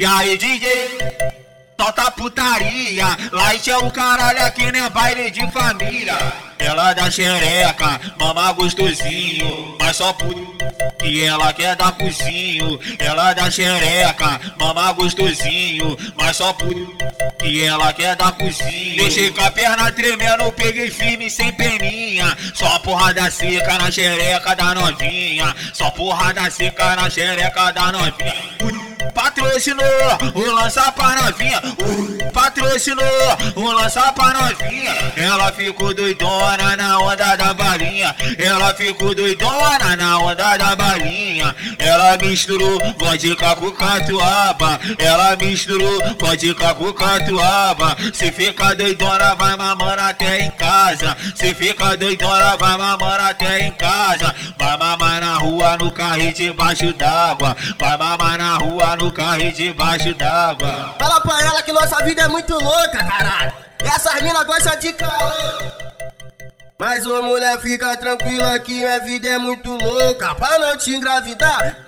E aí, DJ? Solta putaria, lá é o caralho aqui nem baile de família. Ela dá xereca, mama gostosinho, mas só por que ela quer dar cozinho. Ela dá xereca, mama gostosinho, mas só por que ela quer dar cozinho. Deixei com a perna tremendo, peguei firme sem peninha. Só porrada seca na xereca da novinha. Só porrada seca na xereca da novinha patrocinou o lança pra novinha. Patrocinou o lança pra novinha. Ela ficou doidona na onda da balinha. Ela ficou doidona na. Ela misturou vodka com catuaba. Ela misturou vodka com catuaba. Se fica doidona, vai mamando até em casa. Se fica doidona, vai mamando até em casa. Vai mamar na rua no carrinho debaixo d'água. Vai mamar na rua no carrinho debaixo d'água. Fala pra ela que nossa vida é muito louca, caralho. Essas minas gostam de calor. Mas ô mulher, fica tranquila que minha vida é muito louca. Pra não te engravidar,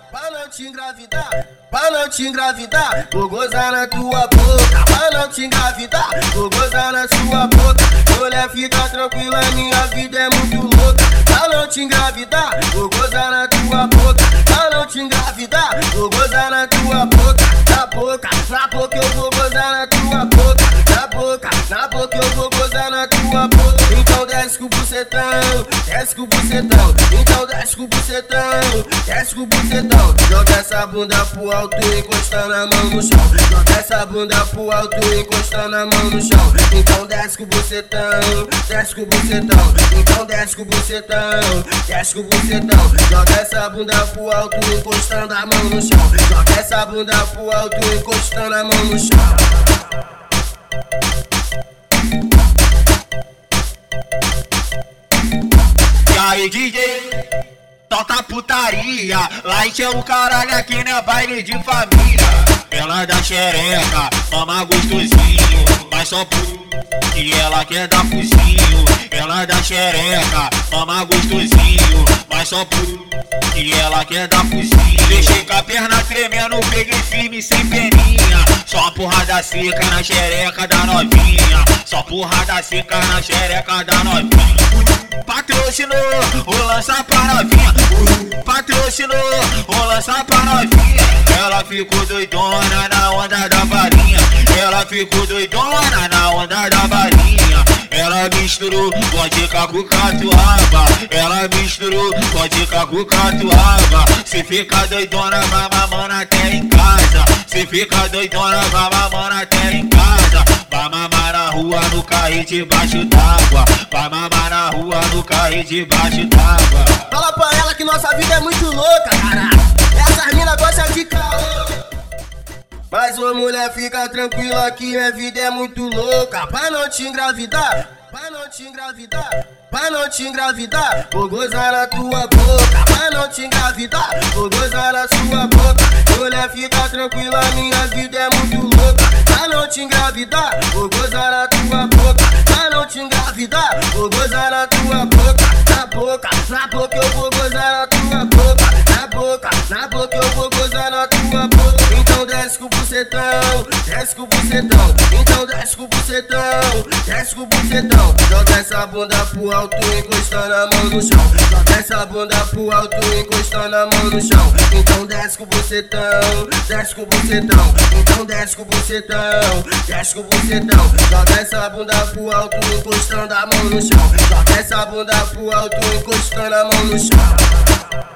te engravidar. Pra não te engravidar, vou gozar na tua boca. Pra não te engravidar, vou gozar na sua boca. Mulher, fica tranquila, minha vida é muito louca. Pra não te engravidar, vou gozar na tua boca. Pra não te engravidar, vou gozar na tua boca. Na boca, na boca eu vou gozar na tua boca. Na boca, na boca eu vou gozar na tua boca. Desce com o bucetão, desce com o bucetão. Então desce com o bucetão, desce com o bucetão. Joga essa bunda pro alto, encostando a mão no chão. Joga essa bunda pro alto, encostando a mão no chão. Então desce com o bucetão, desce com o bucetão. Então desce com o bucetão, desce com o bucetão. Joga essa bunda pro alto, encostando a mão no chão. Joga essa bunda pro alto, encostando a mão no chão. Solta putaria, lá é o caralho aqui não é baile de família. Ela dá xereca, mama gostosinho, mas só por que ela quer dar focinho. Ela dá xereca, mama gostosinho, mas só por que ela quer dar focinho. Deixei com a perna tremendo, peguei firme sem peninha. Só porrada seca na xereca da novinha. Só porrada seca na xereca da novinha. Patrocinou o lança pra novinha. Patrocinou o lança pra novinha. Ela ficou doidona na onda da balinha. Ela ficou doidona na onda da balinha. Ela misturou vodka com catuaba. Ela misturou vodka com catuaba. Se fica doidona, vai mamando até em casa. Se fica doidona, vai mamando até em casa. Vai mamar na rua no carrinho debaixo d'água. Vai mamar na rua no carrinho debaixo d'água. Fala pra ela que nossa vida é muito louca, caralho. Essas minas gostam de calor. Mas ô mulher, fica tranquila que minha vida é muito louca. Pra não te engravidar, pra não te engravidar. Pra não te engravidar, vou gozar na tua boca. Pra não te engravidar, vou gozar na sua boca. Mulher, fica tranquila, minha vida é muito louca. Pra não te engravidar, vou gozar na tua boca. Pra não te engravidar, vou gozar na tua boca. Na boca, na boca eu vou gozar na tua na boca eu vou gozar na tua boca. Então desce com o bucetão, desce com o bucetão. Então desce com o bucetão, desce com o bucetão. Joga essa bunda pro alto, encostando a mão no chão. Joga essa bunda pro alto, encostando a mão no chão. Então desce com o bucetão, desce com o bucetão. Então desce com o bucetão, desce com o bucetão. Joga essa bunda pro alto, encostando a mão no chão. Joga essa bunda pro alto, encostando a mão no chão.